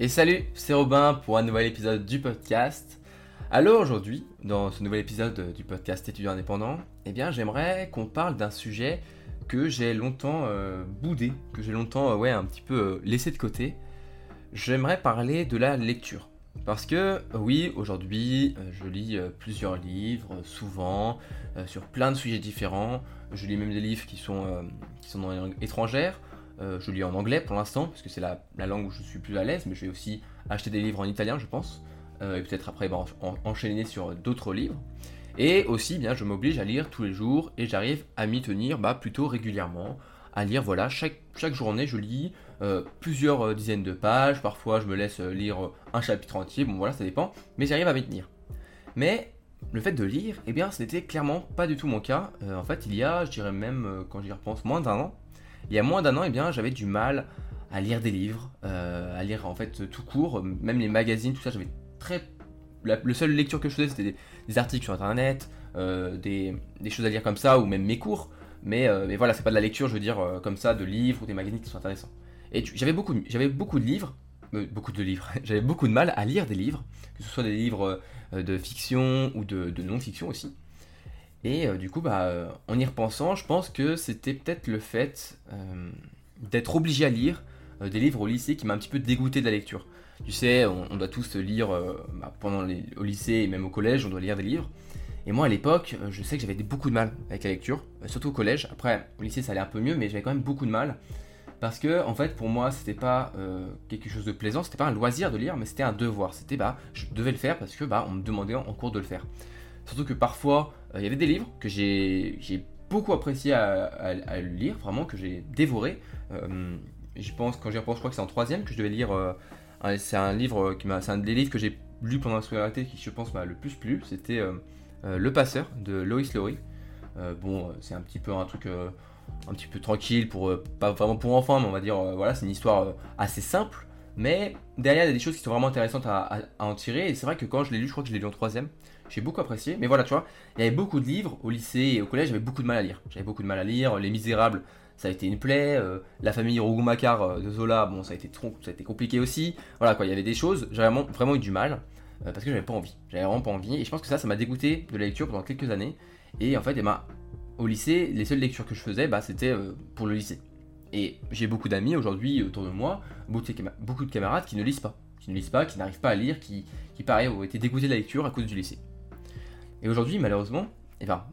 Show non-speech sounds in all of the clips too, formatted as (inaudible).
Et salut, c'est Robin pour un nouvel épisode du podcast. Alors aujourd'hui, dans ce nouvel épisode du podcast étudiant indépendant, eh bien j'aimerais qu'on parle d'un sujet que j'ai longtemps euh, boudé, que j'ai longtemps euh, un petit peu euh, laissé de côté. J'aimerais parler de la lecture. Parce que oui, aujourd'hui, je lis plusieurs livres, souvent, sur plein de sujets différents. Je lis même des livres qui sont, qui sont dans les langues étrangères. Je lis en anglais pour l'instant, parce que c'est la, langue où je suis plus à l'aise, mais je vais aussi acheter des livres en italien, je pense. et peut-être après bah, enchaîner sur d'autres livres. Et aussi, bien, je m'oblige à lire tous les jours et j'arrive à m'y tenir bah, plutôt régulièrement. À lire, voilà, chaque, chaque journée, je lis euh, plusieurs euh, dizaines de pages. Parfois, je me laisse euh, lire un chapitre entier. Bon, voilà, ça dépend. Mais j'arrive à m'y tenir. Mais le fait de lire, eh bien, ce n'était clairement pas du tout mon cas. en fait, il y a, je dirais même, quand j'y repense, moins d'un an. Il y a moins d'un an, eh bien, j'avais du mal à lire des livres, à lire en fait tout court, même les magazines, tout ça, j'avais très la, seule lecture que je faisais, c'était des, articles sur internet, euh, des, choses à lire comme ça, ou même mes cours. Mais, euh, mais voilà, c'est pas de la lecture, je veux dire, euh, comme ça, de livres ou des magazines qui sont intéressants. Et j'avais beaucoup de livres, beaucoup de livres, (laughs) j'avais beaucoup de mal à lire des livres, que ce soit des livres de fiction ou de, non-fiction aussi. Et du coup, bah, en y repensant, je pense que c'était peut-être le fait d'être obligé à lire des livres au lycée qui m'a un petit peu dégoûté de la lecture. Tu sais, on, doit tous lire euh, bah, pendant les, au lycée et même au collège, on doit lire des livres. Et moi à l'époque, euh, je sais que j'avais beaucoup de mal avec la lecture, euh, surtout au collège. Après, au lycée ça allait un peu mieux, mais j'avais quand même beaucoup de mal. Parce que, en fait, pour moi, c'était pas quelque chose de plaisant, c'était pas un loisir de lire, mais c'était un devoir. C'était, bah, je devais le faire parce que, bah, on me demandait en, cours de le faire. Surtout que parfois, il y avait des livres que j'ai beaucoup apprécié à, lire, vraiment, que j'ai dévoré. je pense, quand j'y repense, je crois que c'est en troisième que je devais lire c'est un livre qui m'a, c'est un des livres que j'ai lu pendant la scolarité qui, je pense, m'a le plus plu. C'était euh, euh, Le Passeur de Lois Lowry. Euh, bon, c'est un petit peu un truc un petit peu tranquille pour pas vraiment pour enfants, mais on va dire voilà, c'est une histoire assez simple. Mais derrière, il y a des choses qui sont vraiment intéressantes à, en tirer. Et c'est vrai que quand je l'ai lu, je crois que je l'ai lu en troisième. J'ai beaucoup apprécié. Mais voilà, tu vois, il y avait beaucoup de livres au lycée et au collège. J'avais beaucoup de mal à lire. J'avais beaucoup de mal à lire. Les Misérables, ça a été une plaie. Euh, la famille Rougon-Macquart euh, de Zola, bon, ça a été trop, ça a été compliqué aussi. Voilà quoi, il y avait des choses, vraiment, vraiment eu du mal euh, parce que j'avais pas envie. J'avais vraiment pas envie et je pense que ça, ça m'a dégoûté de la lecture pendant quelques années. Et en fait, eh ben, au lycée, les seules lectures que je faisais, bah, c'était pour le lycée. Et j'ai beaucoup d'amis aujourd'hui autour de moi, beaucoup de camarades qui ne lisent pas, qui ne lisent pas, qui n'arrivent pas à lire, qui, qui pareil ont été dégoûtés de la lecture à cause du lycée. Et aujourd'hui, malheureusement, et eh ben,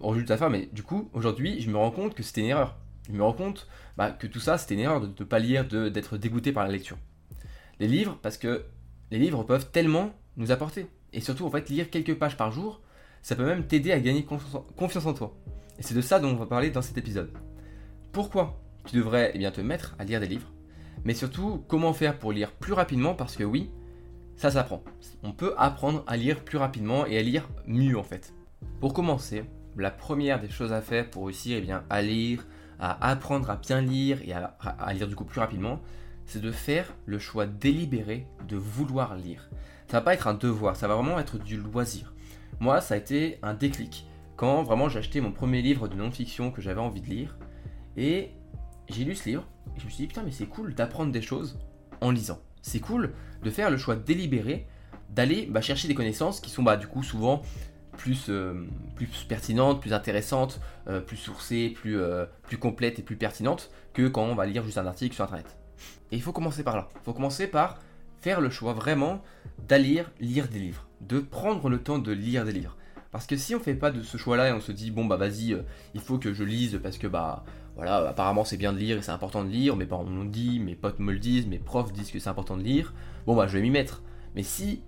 résultat faire, mais du coup, aujourd'hui, je me rends compte que c'était une erreur je me rends compte bah, que tout ça, c'était une erreur de ne pas lire, d'être dégoûté par la lecture. Les livres, parce que les livres peuvent tellement nous apporter. Et surtout, en fait, lire quelques pages par jour, ça peut même t'aider à gagner confiance en toi. Et c'est de ça dont on va parler dans cet épisode. Pourquoi tu devrais eh bien, te mettre à lire des livres Mais surtout, comment faire pour lire plus rapidement Parce que oui, ça s'apprend. On peut apprendre à lire plus rapidement et à lire mieux en fait. Pour commencer, la première des choses à faire pour réussir eh à lire, à apprendre à bien lire et à, lire du coup plus rapidement, c'est de faire le choix délibéré de vouloir lire. Ça va pas être un devoir, ça va vraiment être du loisir. Moi, ça a été un déclic quand vraiment j'ai acheté mon premier livre de non-fiction que j'avais envie de lire et j'ai lu ce livre et je me suis dit putain mais c'est cool d'apprendre des choses en lisant. C'est cool de faire le choix délibéré d'aller bah, chercher des connaissances qui sont bah, du coup souvent plus, euh, plus pertinente, plus intéressante, euh, plus sourcée, plus, euh, plus complète et plus pertinente que quand on va lire juste un article sur internet. Et il faut commencer par là. Il faut commencer par faire le choix vraiment d'aller lire des livres, de prendre le temps de lire des livres. Parce que si on fait pas de ce choix-là et on se dit bon bah vas-y, il faut que je lise parce que bah voilà, apparemment c'est bien de lire et c'est important de lire, mes parents me l'ont dit, mes potes me le disent, mes profs disent que c'est important de lire, bon bah je vais m'y mettre. Mais si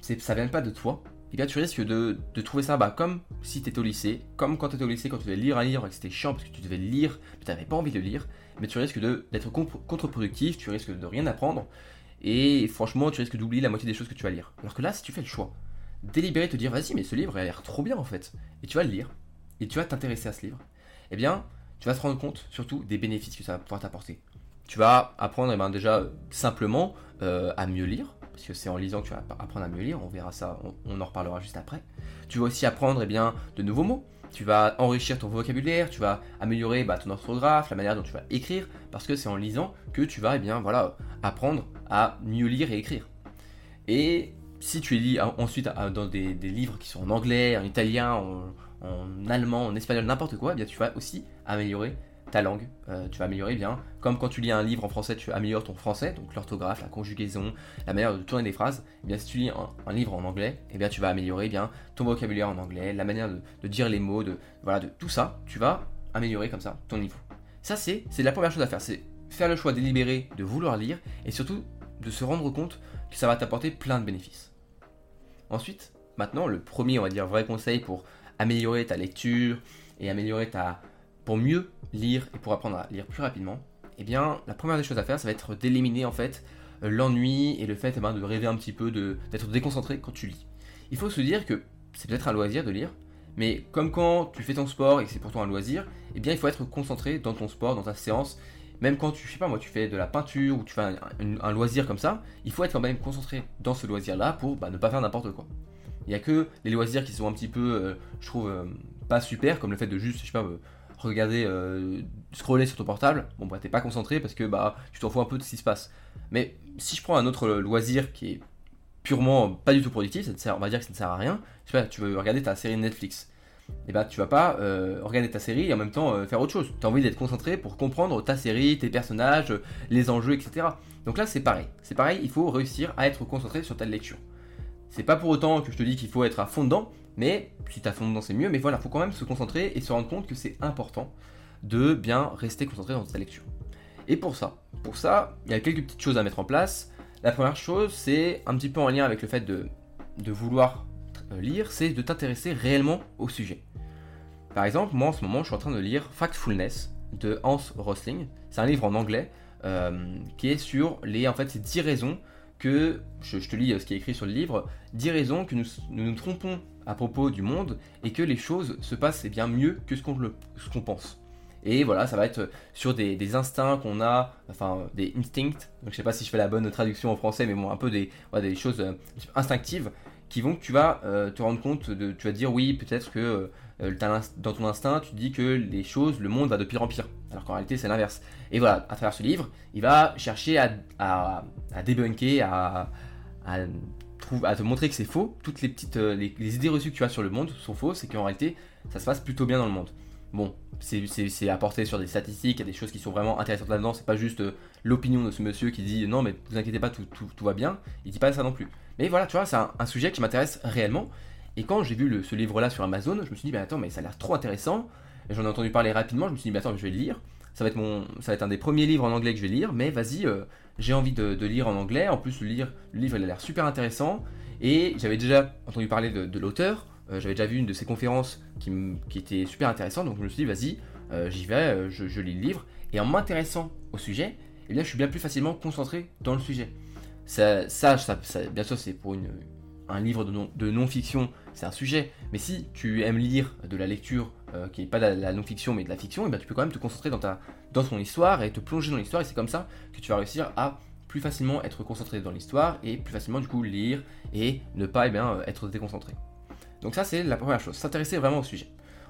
ça vient pas de toi, et bien tu risques de, trouver ça bah, comme si tu étais au lycée, comme quand tu étais au lycée, quand tu devais lire un livre et que c'était chiant parce que tu devais lire, mais tu n'avais pas envie de lire, mais tu risques d'être contre-productif, tu risques de rien apprendre, et franchement tu risques d'oublier la moitié des choses que tu vas lire. Alors que là, si tu fais le choix, délibéré te dire vas-y, mais ce livre a l'air trop bien en fait, et tu vas le lire, et tu vas t'intéresser à ce livre, eh bien tu vas te rendre compte surtout des bénéfices que ça va pouvoir t'apporter. Tu vas apprendre eh ben, déjà simplement euh, à mieux lire, parce que c'est en lisant que tu vas apprendre à mieux lire, on verra ça, on, en reparlera juste après. Tu vas aussi apprendre eh bien, de nouveaux mots, tu vas enrichir ton vocabulaire, tu vas améliorer bah, ton orthographe, la manière dont tu vas écrire, parce que c'est en lisant que tu vas eh bien, voilà, apprendre à mieux lire et écrire. Et si tu lis ensuite dans des, livres qui sont en anglais, en italien, en, allemand, en espagnol, n'importe quoi, eh bien, tu vas aussi améliorer ta langue. Euh, tu vas améliorer bien, comme quand tu lis un livre en français, tu améliores ton français, donc l'orthographe, la conjugaison, la manière de tourner des phrases. Eh bien, si tu lis un, livre en anglais, eh bien, tu vas améliorer bien ton vocabulaire en anglais, la manière de, dire les mots, de voilà, de tout ça, tu vas améliorer comme ça ton niveau. Ça, c'est la première chose à faire, c'est faire le choix délibéré de vouloir lire et surtout de se rendre compte que ça va t'apporter plein de bénéfices. Ensuite, maintenant, le premier, on va dire, vrai conseil pour améliorer ta lecture et améliorer ta, pour mieux lire et pour apprendre à lire plus rapidement, eh bien, la première des choses à faire, ça va être d'éliminer en fait l'ennui et le fait eh ben, de rêver un petit peu, d'être déconcentré quand tu lis. Il faut se dire que c'est peut-être un loisir de lire, mais comme quand tu fais ton sport et que c'est pourtant un loisir, eh bien, il faut être concentré dans ton sport, dans ta séance. Même quand tu, je sais pas moi, tu fais de la peinture ou tu fais un, loisir comme ça, il faut être quand même concentré dans ce loisir-là pour bah, ne pas faire n'importe quoi. Il n'y a que les loisirs qui sont un petit peu, euh, je trouve, euh, pas super, comme le fait de juste, je sais pas, regarder, euh, scroller sur ton portable, bon bah t'es pas concentré parce que bah tu t'en fous un peu de ce qui se passe. Mais si je prends un autre loisir qui est purement pas du tout productif, ça on va dire que ça ne sert à rien, je sais pas, tu veux regarder ta série Netflix. Et bah tu vas pas euh, regarder ta série et en même temps euh, faire autre chose. Tu envie d'être concentré pour comprendre ta série, tes personnages, les enjeux, etc. Donc là c'est pareil. C'est pareil, il faut réussir à être concentré sur ta lecture. C'est pas pour autant que je te dis qu'il faut être à fond dedans, mais si t'as fond dedans, c'est mieux. Mais voilà, il faut quand même se concentrer et se rendre compte que c'est important de bien rester concentré dans ta lecture. Et pour ça, pour ça, il y a quelques petites choses à mettre en place. La première chose, c'est un petit peu en lien avec le fait de, vouloir euh, lire, c'est de t'intéresser réellement au sujet. Par exemple, moi en ce moment, je suis en train de lire Factfulness de Hans Rosling. C'est un livre en anglais euh, qui est sur les en fait ces 10 raisons que je, te lis euh, ce qui est écrit sur le livre, 10 raisons que nous nous, trompons à propos du monde et que les choses se passent eh bien mieux que ce qu'on pense. Et voilà, ça va être sur des, instincts qu'on a, enfin des instincts, donc je sais pas si je fais la bonne traduction en français, mais bon, un peu des, des choses euh, instinctives qui vont que tu vas euh, te rendre compte, de, tu vas dire oui, peut-être que dans ton instinct, tu dis que les choses, le monde va de pire en pire, alors qu'en réalité c'est l'inverse. Et voilà, à travers ce livre, il va chercher à, débunker, à te montrer que c'est faux, toutes les petites euh, les, idées reçues que tu as sur le monde sont fausses et qu'en réalité ça se passe plutôt bien dans le monde. Bon, c'est apporté sur des statistiques, il y a des choses qui sont vraiment intéressantes là-dedans, c'est pas juste euh, l'opinion de ce monsieur qui dit non mais vous inquiétez pas, tout, tout, va bien, il dit pas ça non plus. Mais voilà, tu vois, c'est un, sujet qui m'intéresse réellement. Et quand j'ai vu ce livre-là sur Amazon, je me suis dit, bah attends, mais ça a l'air trop intéressant. J'en ai entendu parler rapidement, je me suis dit, bah attends, je vais le lire. Ça va être, mon, ça va être un des premiers livres en anglais que je vais lire, mais vas-y, euh, j'ai envie de, lire en anglais. En plus, le, lire, le livre, il a l'air super intéressant. Et j'avais déjà entendu parler de, l'auteur, euh, j'avais déjà vu une de ses conférences qui, était super intéressante, donc je me suis dit, vas-y, euh, j'y vais, je, lis le livre. Et en m'intéressant au sujet, eh bien, je suis bien plus facilement concentré dans le sujet. Ça, bien sûr, c'est pour un livre de non-fiction, c'est un sujet. Mais si tu aimes lire de la lecture qui n'est pas de la, non-fiction mais de la fiction, eh bien, tu peux quand même te concentrer dans, ta, dans ton histoire et te plonger dans l'histoire. Et c'est comme ça que tu vas réussir à plus facilement être concentré dans l'histoire et plus facilement du coup lire et ne pas eh bien, être déconcentré. Donc ça c'est la première chose, s'intéresser vraiment au sujet.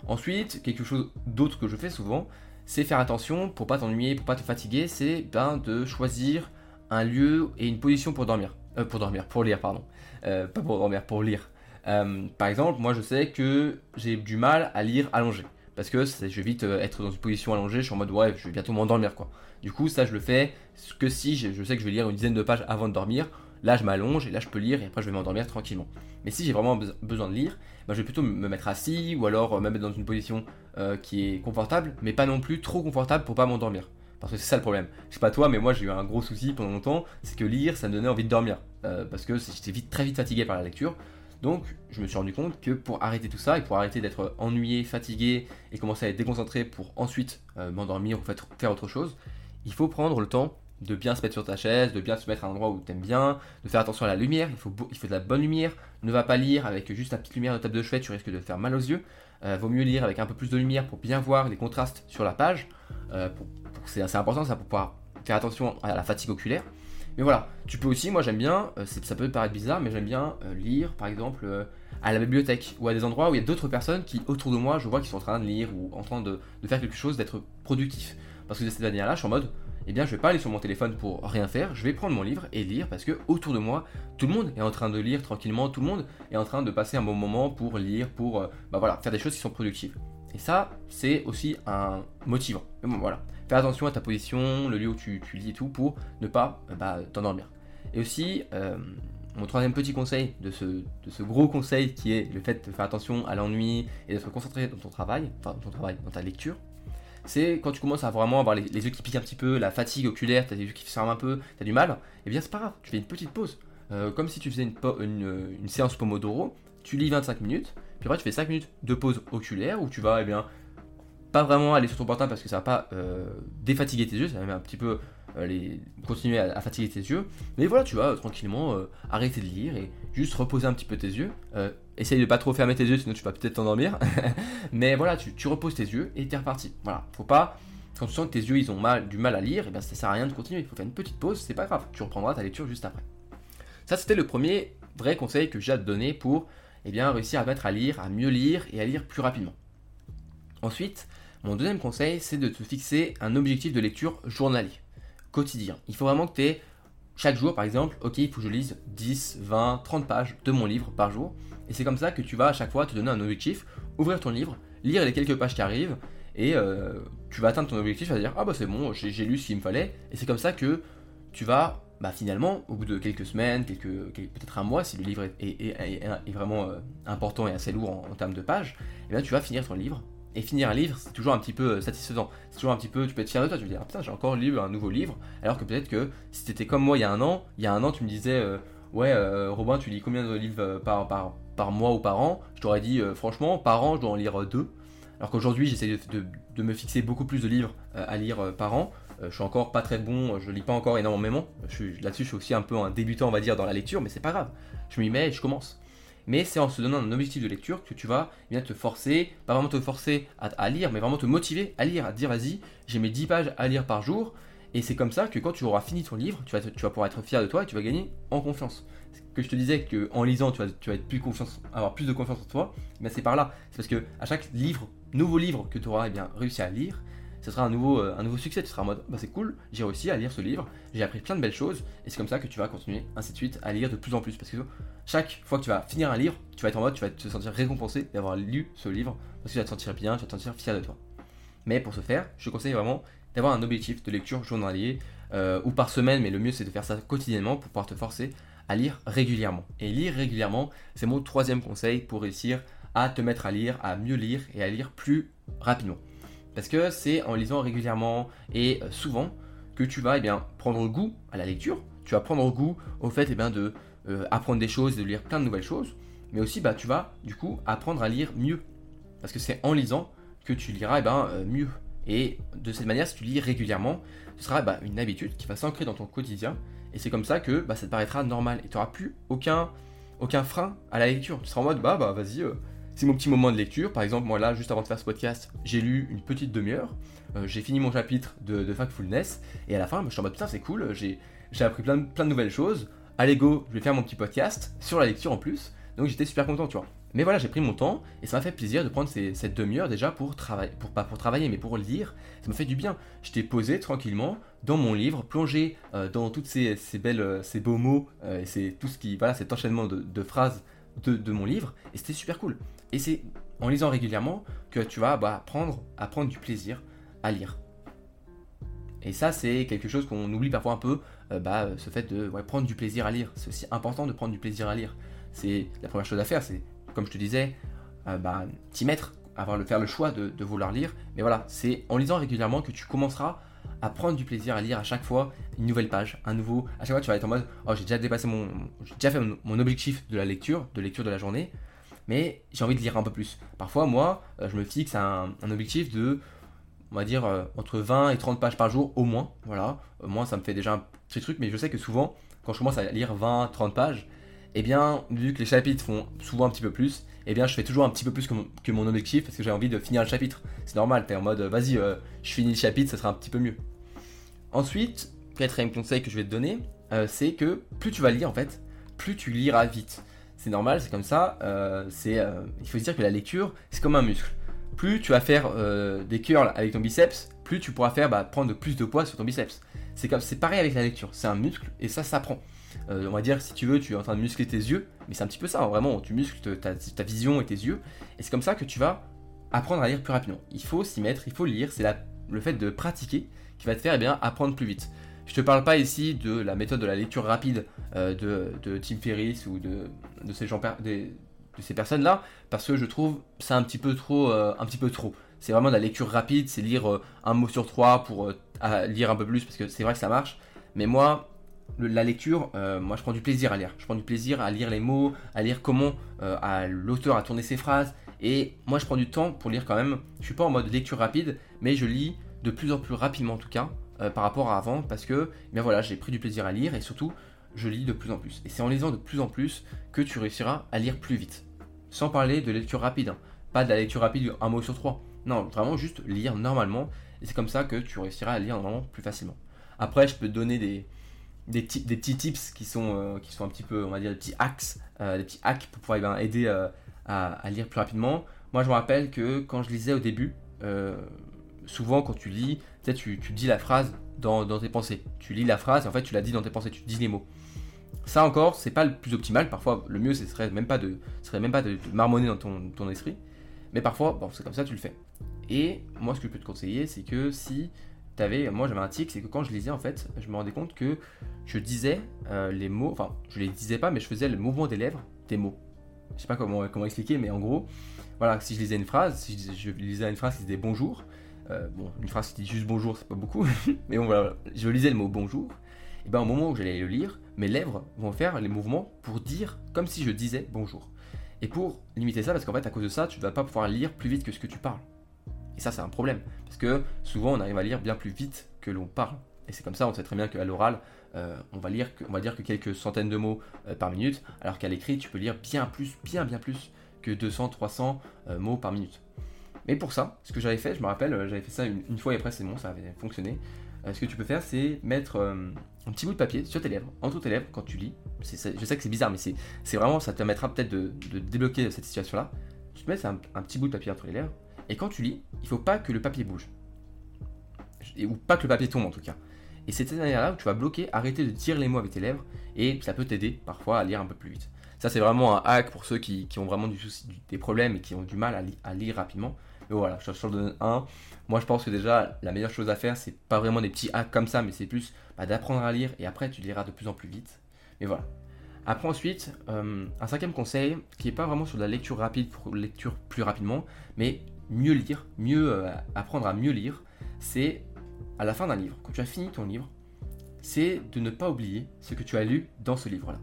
Ensuite, quelque chose d'autre que je fais souvent, c'est faire attention pour pas t'ennuyer, pour pas te fatiguer, c'est ben, de choisir un lieu et une position pour dormir. Euh, pour dormir, pour lire, pardon. Euh, pas pour dormir, pour lire. Euh, par exemple, moi je sais que j'ai du mal à lire allongé. Parce que je vais vite être dans une position allongée, je suis en mode ouais, je vais bientôt m'endormir quoi. Du coup, ça je le fais que si je, sais que je vais lire une dizaine de pages avant de dormir. Là, je m'allonge et là je peux lire et après je vais m'endormir tranquillement. Mais si j'ai vraiment besoin de lire, bah, je vais plutôt me mettre assis ou alors me mettre dans une position qui est confortable, mais pas non plus trop confortable pour pas m'endormir. Parce que c'est ça le problème. Je sais pas toi, mais moi j'ai eu un gros souci pendant longtemps, c'est que lire, ça me donnait envie de dormir. Euh, parce que j'étais vite, très vite fatigué par la lecture. Donc je me suis rendu compte que pour arrêter tout ça et pour arrêter d'être ennuyé, fatigué et commencer à être déconcentré pour ensuite euh, m'endormir ou faire autre chose, il faut prendre le temps de bien se mettre sur ta chaise, de bien se mettre à un endroit où tu aimes bien, de faire attention à la lumière, il faut, il faut de la bonne lumière, ne va pas lire avec juste la petite lumière de table de chevet, tu risques de faire mal aux yeux, euh, vaut mieux lire avec un peu plus de lumière pour bien voir les contrastes sur la page, pour c'est assez important ça pour pouvoir faire attention à la fatigue oculaire. Mais voilà, tu peux aussi, moi j'aime bien, euh, ça peut paraître bizarre, mais j'aime bien euh, lire par exemple euh, à la bibliothèque ou à des endroits où il y a d'autres personnes qui, autour de moi, je vois qu'ils sont en train de lire ou en train de, faire quelque chose, d'être productif. Parce que de cette manière-là, je suis en mode, eh bien, je vais pas aller sur mon téléphone pour rien faire, je vais prendre mon livre et lire parce que autour de moi, tout le monde est en train de lire tranquillement, tout le monde est en train de passer un bon moment pour lire, pour euh, bah voilà, faire des choses qui sont productives. Et ça, c'est aussi un motivant. Mais bon, voilà. Fais attention à ta position, le lieu où tu, lis et tout, pour ne pas bah, t'endormir. Et aussi, euh, mon troisième petit conseil de ce, de ce, gros conseil qui est le fait de faire attention à l'ennui et d'être concentré dans ton travail, enfin dans ton travail, dans ta lecture, c'est quand tu commences à vraiment avoir les, yeux qui piquent un petit peu, la fatigue oculaire, t'as des yeux qui ferment un peu, t'as du mal, et eh bien c'est pas grave, tu fais une petite pause. Euh, comme si tu faisais une, une, séance Pomodoro, tu lis 25 minutes, puis après tu fais 5 minutes de pause oculaire où tu vas, eh bien, pas vraiment aller sur ton portable parce que ça va pas euh, défatiguer tes yeux, ça va même un petit peu euh, continuer à, fatiguer tes yeux. Mais voilà, tu vas tranquillement arrêter de lire et juste reposer un petit peu tes yeux. Essaye de pas trop fermer tes yeux, sinon tu vas peut-être t'endormir. (laughs) Mais voilà, tu, reposes tes yeux et t'es reparti. Voilà, faut pas. Quand tu sens que tes yeux ils ont mal, du mal à lire, et bien ça sert à rien de continuer. Il faut faire une petite pause, c'est pas grave. Tu reprendras ta lecture juste après. Ça, c'était le premier vrai conseil que j'ai à te donner pour eh bien, réussir à mettre à lire, à mieux lire et à lire plus rapidement. Ensuite, mon deuxième conseil, c'est de te fixer un objectif de lecture journalier, quotidien. Il faut vraiment que tu chaque jour, par exemple, ok, il faut que je lise 10, 20, 30 pages de mon livre par jour. Et c'est comme ça que tu vas à chaque fois te donner un objectif, ouvrir ton livre, lire les quelques pages qui arrivent, et euh, tu vas atteindre ton objectif, tu vas dire, ah bah c'est bon, j'ai lu ce qu'il me fallait. Et c'est comme ça que tu vas bah finalement, au bout de quelques semaines, quelques, peut-être un mois, si le livre est, vraiment euh, important et assez lourd en, termes de pages, et eh bien tu vas finir ton livre. Et finir un livre, c'est toujours un petit peu euh, satisfaisant. C'est toujours un petit peu, tu peux être fier de toi, tu vas dire, ah, putain, j'ai encore lu un nouveau livre. Alors que peut-être que si tu étais comme moi il y a un an, il y a un an, tu me disais, euh, ouais, Robin, tu lis combien de livres par, par, par mois ou par an Je t'aurais dit, franchement, par an, je dois en lire deux. Alors qu'aujourd'hui, j'essaie de, de, me fixer beaucoup plus de livres à lire par an. Euh, je suis encore pas très bon, je lis pas encore énormément. Là-dessus, je suis aussi un peu un débutant, on va dire, dans la lecture, mais c'est pas grave. Je m'y mets et je commence. Mais c'est en se donnant un objectif de lecture que tu vas bien te forcer, pas vraiment te forcer à, lire, mais vraiment te motiver à lire, à dire vas-y, j'ai mes 10 pages à lire par jour. Et c'est comme ça que quand tu auras fini ton livre, tu vas, pouvoir être fier de toi et tu vas gagner en confiance. Que je te disais qu'en lisant, tu vas, tu vas confiance, avoir plus de confiance en toi, mais c'est par là. C'est parce que à chaque livre, nouveau livre que tu auras eh bien, réussi à lire, ce sera un nouveau, euh, un nouveau succès. Tu seras en mode, bah c'est cool, j'ai réussi à lire ce livre, j'ai appris plein de belles choses, et c'est comme ça que tu vas continuer, ainsi de suite, à lire de plus en plus. Parce que chaque fois que tu vas finir un livre, tu vas être en mode, tu vas te sentir récompensé d'avoir lu ce livre, parce que tu vas te sentir bien, tu vas te sentir fier de toi. Mais pour ce faire, je te conseille vraiment d'avoir un objectif de lecture journalier, euh, ou par semaine, mais le mieux c'est de faire ça quotidiennement pour pouvoir te forcer à lire régulièrement. Et lire régulièrement, c'est mon troisième conseil pour réussir à te mettre à lire, à mieux lire et à lire plus rapidement. Parce que c'est en lisant régulièrement et souvent que tu vas eh bien, prendre goût à la lecture, tu vas prendre goût au fait eh bien, de euh, apprendre des choses, de lire plein de nouvelles choses, mais aussi bah, tu vas du coup apprendre à lire mieux. Parce que c'est en lisant que tu liras eh ben, euh, mieux. Et de cette manière, si tu lis régulièrement, ce sera bah, une habitude qui va s'ancrer dans ton quotidien. Et c'est comme ça que bah, ça te paraîtra normal. Et tu n'auras plus aucun, aucun frein à la lecture. Tu seras en mode, bah, bah vas-y, c'est mon petit moment de lecture. Par exemple, moi là, juste avant de faire ce podcast, j'ai lu une petite demi-heure. Euh, j'ai fini mon chapitre de, de, Factfulness. Et à la fin, je suis en mode putain, c'est cool. J'ai, appris plein, plein de nouvelles choses. Allez, go, je vais faire mon petit podcast sur la lecture en plus. Donc j'étais super content, tu vois. Mais voilà, j'ai pris mon temps et ça m'a fait plaisir de prendre cette demi-heure déjà pour travailler, pour pas pour travailler, mais pour lire. Ça m'a fait du bien. J'étais posé tranquillement dans mon livre, plongé euh, dans toutes ces, belles, euh, ces beaux mots et c'est tout ce qui, voilà, cet enchaînement de, phrases de, de, mon livre et c'était super cool. Et c'est en lisant régulièrement que tu vas bah, apprendre, à prendre du plaisir à lire. Et ça, c'est quelque chose qu'on oublie parfois un peu, euh, bah, ce fait de prendre du plaisir à lire. C'est aussi important de prendre du plaisir à lire. C'est la première chose à faire, c'est, comme je te disais, euh, bah, t'y mettre, avoir le, faire le choix de, vouloir lire. Mais voilà, c'est en lisant régulièrement que tu commenceras à prendre du plaisir à lire à chaque fois une nouvelle page, un nouveau. À chaque fois, tu vas être en mode, oh, j'ai déjà dépassé mon, j'ai déjà fait mon objectif de la lecture, de lecture de la journée mais j'ai envie de lire un peu plus. Parfois, moi, euh, je me fixe un, objectif de, on va dire, euh, entre 20 et 30 pages par jour au moins. Voilà, euh, moi, ça me fait déjà truc, mais je sais que souvent, quand je commence à lire 20, 30 pages, eh bien, vu que les chapitres font souvent un petit peu plus, eh bien, je fais toujours un petit peu plus que mon, objectif parce que j'ai envie de finir le chapitre. C'est normal, t'es en mode, vas-y, je finis le chapitre, ça sera un petit peu mieux. Ensuite, quatrième conseil que je vais te donner, c'est que plus tu vas lire en fait, plus tu liras vite c'est normal, c'est comme ça. Euh, euh, il faut se dire que la lecture, c'est comme un muscle. Plus tu vas faire euh, des curls avec ton biceps, plus tu pourras faire bah, prendre plus de poids sur ton biceps. C'est comme, c'est pareil avec la lecture. C'est un muscle et ça s'apprend. on va dire, si tu veux, tu es en train de muscler tes yeux, mais c'est un petit peu ça, hein, vraiment. Tu muscles ta, vision et tes yeux, et c'est comme ça que tu vas apprendre à lire plus rapidement. Il faut s'y mettre, il faut lire. C'est le fait de pratiquer qui va te faire eh bien, apprendre plus vite. Je te parle pas ici de la méthode de la lecture rapide euh, de, Tim Ferriss ou de, ces gens, de, ces personnes-là, parce que je trouve ça un petit peu trop, euh, un petit peu trop. C'est vraiment de la lecture rapide, c'est lire euh, un mot sur trois pour lire un peu plus, parce que c'est vrai que ça marche. Mais moi, la lecture, moi je prends du plaisir à lire. Je prends du plaisir à lire les mots, à lire comment l'auteur a tourné ses phrases. Et moi je prends du temps pour lire quand même. Je suis pas en mode lecture rapide, mais je lis de plus en plus rapidement en tout cas. Euh, par rapport à avant parce que bien voilà, j'ai pris du plaisir à lire et surtout je lis de plus en plus. Et c'est en lisant de plus en plus que tu réussiras à lire plus vite. Sans parler de lecture rapide, hein. pas de la lecture rapide un mot sur trois. Non, vraiment juste lire normalement et c'est comme ça que tu réussiras à lire normalement plus facilement. Après, je peux te donner des, des, petits tips qui sont, euh, qui sont un petit peu, on va dire, des petits hacks, euh, des petits hacks pour pouvoir eh ben, aider à, à, lire plus rapidement. Moi, je me rappelle que quand je lisais au début, souvent quand tu lis, tu, dis la phrase dans, tes pensées. Tu lis la phrase et en fait tu la dis dans tes pensées, tu dis les mots. Ça encore, c'est pas le plus optimal. Parfois, le mieux, ce serait même pas de, serait même pas de, marmonner dans ton, esprit. Mais parfois, c'est comme ça, tu le fais. Et moi, ce que je peux te conseiller, c'est que si tu avais, moi j'avais un tic, c'est que quand je lisais, en fait, je me rendais compte que je disais euh, les mots, enfin, je les disais pas, mais je faisais le mouvement des lèvres des mots. Je sais pas comment, comment expliquer, mais en gros, voilà, si je lisais une phrase, si je, lisais une phrase qui disait bonjour, euh, bon, une phrase qui dit juste bonjour, c'est pas beaucoup, (laughs) mais bon voilà, je lisais le mot bonjour, et bien au moment où j'allais le lire, mes lèvres vont faire les mouvements pour dire comme si je disais bonjour. Et pour limiter ça, parce qu'en fait à cause de ça, tu vas pas pouvoir lire plus vite que ce que tu parles. Et ça c'est un problème, parce que souvent on arrive à lire bien plus vite que l'on parle. Et c'est comme ça, on sait très bien qu'à l'oral, euh, on, va lire on va dire que quelques centaines de mots euh, par minute, alors qu'à l'écrit, tu peux lire bien plus, bien bien plus que 200, 300 mots par minute. Mais pour ça, ce que j'avais fait, je me rappelle, euh, j'avais fait ça une, fois et après c'est bon, ça avait fonctionné. Euh, ce que tu peux faire, c'est mettre euh, un petit bout de papier sur tes lèvres, entre tes lèvres, quand tu lis. je sais que c'est bizarre, mais c'est vraiment, ça te permettra peut-être de, débloquer cette situation-là. Tu te mets un, petit bout de papier entre les lèvres, et quand tu lis, il faut pas que le papier bouge. ou pas que le papier tombe en tout cas. Et c'est cette manière-là où tu vas bloquer, arrêter de dire les mots avec tes lèvres, et ça peut t'aider parfois à lire un peu plus vite. Ça, c'est vraiment un hack pour ceux qui, ont vraiment du souci, des problèmes et qui ont du mal à lire rapidement. Mais voilà, je te donne un. Moi, je pense que déjà, la meilleure chose à faire, c'est pas vraiment des petits hacks comme ça, mais c'est plus bah, d'apprendre à lire et après, tu liras de plus en plus vite. Mais voilà. Après, ensuite, euh, un cinquième conseil qui n'est pas vraiment sur la lecture rapide pour lecture plus rapidement, mais mieux lire, mieux euh, apprendre à mieux lire, c'est à la fin d'un livre, quand tu as fini ton livre, c'est de ne pas oublier ce que tu as lu dans ce livre-là.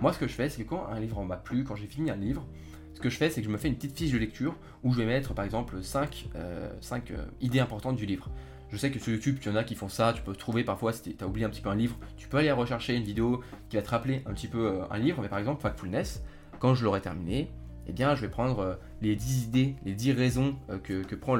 Moi, ce que je fais, c'est que quand un livre m'a plu, quand j'ai fini un livre, ce que je fais, c'est que je me fais une petite fiche de lecture où je vais mettre par exemple 5, euh, euh, idées importantes du livre. Je sais que sur YouTube, il y en a qui font ça, tu peux trouver parfois si tu as oublié un petit peu un livre, tu peux aller rechercher une vidéo qui va te rappeler un petit peu un livre, mais par exemple Factfulness, quand je l'aurai terminé, eh bien je vais prendre les 10 idées, les 10 raisons que, prend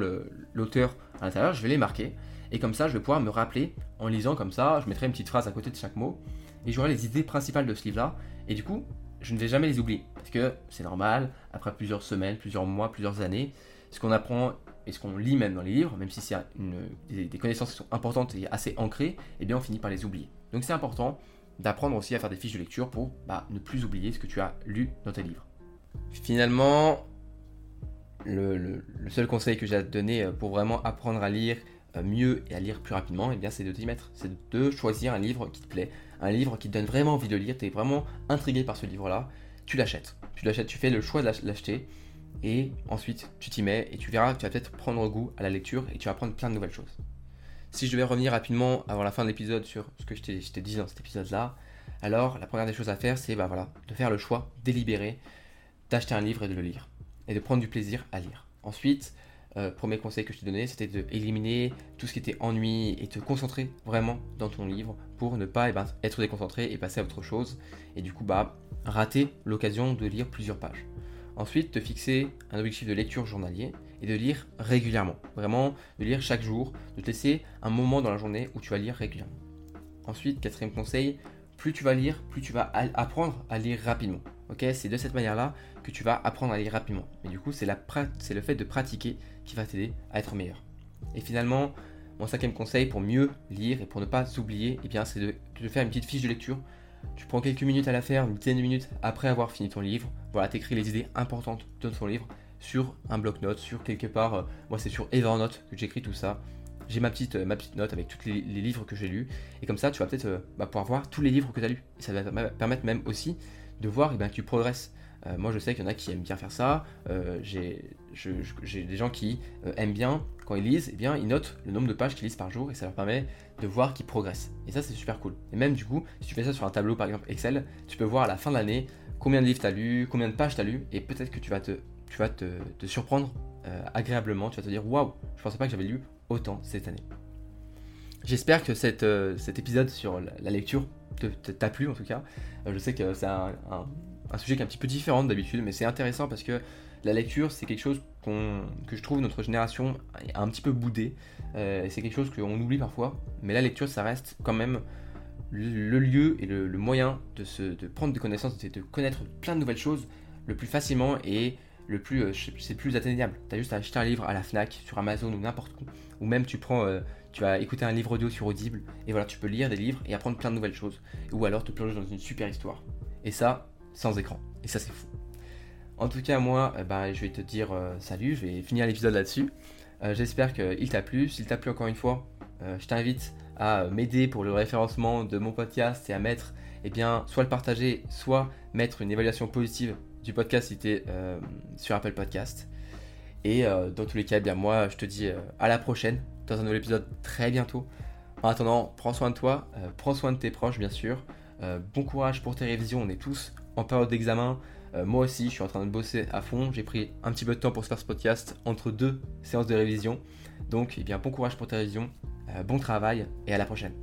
l'auteur à l'intérieur, je vais les marquer, et comme ça je vais pouvoir me rappeler en lisant comme ça, je mettrai une petite phrase à côté de chaque mot, et j'aurai les idées principales de ce livre-là, et du coup, je ne vais jamais les oublier. Parce que c'est normal, après plusieurs semaines, plusieurs mois, plusieurs années, ce qu'on apprend et ce qu'on lit même dans les livres, même si c'est des, des, connaissances qui sont importantes et assez ancrées, eh bien on finit par les oublier. Donc c'est important d'apprendre aussi à faire des fiches de lecture pour bah, ne plus oublier ce que tu as lu dans tes livres. Finalement, le, seul conseil que j'ai à te donner euh, pour vraiment apprendre à lire euh, mieux et à lire plus rapidement, eh c'est de t'y mettre. C'est de choisir un livre qui te plaît, un livre qui te donne vraiment envie de lire, tu es vraiment intrigué par ce livre-là, tu l'achètes. Tu l'achètes, tu fais le choix de l'acheter, et ensuite tu t'y mets, et tu verras que tu vas peut-être prendre goût à la lecture, et tu vas apprendre plein de nouvelles choses. Si je devais revenir rapidement avant la fin de l'épisode sur ce que je t'ai dit dans cet épisode-là, alors la première des choses à faire, c'est bah, voilà, de faire le choix délibéré d'acheter un livre et de le lire, et de prendre du plaisir à lire. Ensuite, euh, premier conseil que je t'ai donné, c'était d'éliminer tout ce qui était ennui et te concentrer vraiment dans ton livre pour ne pas eh ben, être déconcentré et passer à autre chose et du coup bah rater l'occasion de lire plusieurs pages. Ensuite, te fixer un objectif de lecture journalier et de lire régulièrement. Vraiment, de lire chaque jour, de te laisser un moment dans la journée où tu vas lire régulièrement. Ensuite, quatrième conseil, plus tu vas lire, plus tu vas apprendre à lire rapidement. Ok, c'est de cette manière-là que tu vas apprendre à lire rapidement. Mais du coup, c'est le fait de pratiquer qui va t'aider à être meilleur. Et finalement, mon cinquième conseil pour mieux lire et pour ne pas s'oublier, eh bien, c'est de, de, faire une petite fiche de lecture. Tu prends quelques minutes à la faire, une dizaine de minutes après avoir fini ton livre. Voilà, t'écris les idées importantes de ton livre sur un bloc-notes, sur quelque part. Euh, moi, c'est sur Evernote que j'écris tout ça. J'ai ma petite, euh, ma petite note avec tous les, livres que j'ai lus. Et comme ça, tu vas peut-être euh, bah, pouvoir voir tous les livres que tu as lus. Et ça va permettre même aussi de voir eh ben, que tu progresses. moi, je sais qu'il y en a qui aiment bien faire ça. j'ai des gens qui aiment bien, quand ils lisent, eh bien, ils notent le nombre de pages qu'ils lisent par jour et ça leur permet de voir qu'ils progressent. Et ça, c'est super cool. Et même du coup, si tu fais ça sur un tableau, par exemple Excel, tu peux voir à la fin de l'année combien de livres tu as lu, combien de pages tu as lu, et peut-être que tu vas te, surprendre agréablement. Tu vas te dire waouh, je pensais pas que j'avais lu autant cette année. J'espère que euh, cet épisode sur la, lecture t'a plu en tout cas. Euh, je sais que c'est un, sujet qui est un petit peu différent d'habitude, mais c'est intéressant parce que la lecture, c'est quelque chose que je trouve notre génération un petit peu boudé. Euh, c'est quelque chose qu'on oublie parfois, mais la lecture, ça reste quand même le, lieu et le, moyen de, se, de prendre des connaissances et de connaître plein de nouvelles choses le plus facilement et le plus, euh, c'est plus atteignable. Tu as juste à acheter un livre à la Fnac, sur Amazon ou n'importe où. Ou même tu prends, euh, tu vas écouter un livre audio sur Audible et voilà, tu peux lire des livres et apprendre plein de nouvelles choses. Ou alors te plonger dans une super histoire. Et ça, sans écran. Et ça, c'est fou. En tout cas, moi, euh, bah, je vais te dire salut, je vais finir l'épisode là-dessus. J'espère qu'il t'a plu. S'il t'a plu encore une fois, je t'invite à m'aider pour le référencement de mon podcast et à mettre, eh bien, soit le partager, soit mettre une évaluation positive du podcast était euh, sur Apple Podcast. Et euh, dans tous les cas, eh bien moi, je te dis euh, à la prochaine dans un nouvel épisode très bientôt. En attendant, prends soin de toi, prends soin de tes proches, bien sûr. bon courage pour tes révisions. On est tous en période d'examen. moi aussi, je suis en train de bosser à fond. J'ai pris un petit peu de temps pour se faire ce podcast entre deux séances de révision. Donc, eh bien, bon courage pour tes révisions, bon travail et à la prochaine.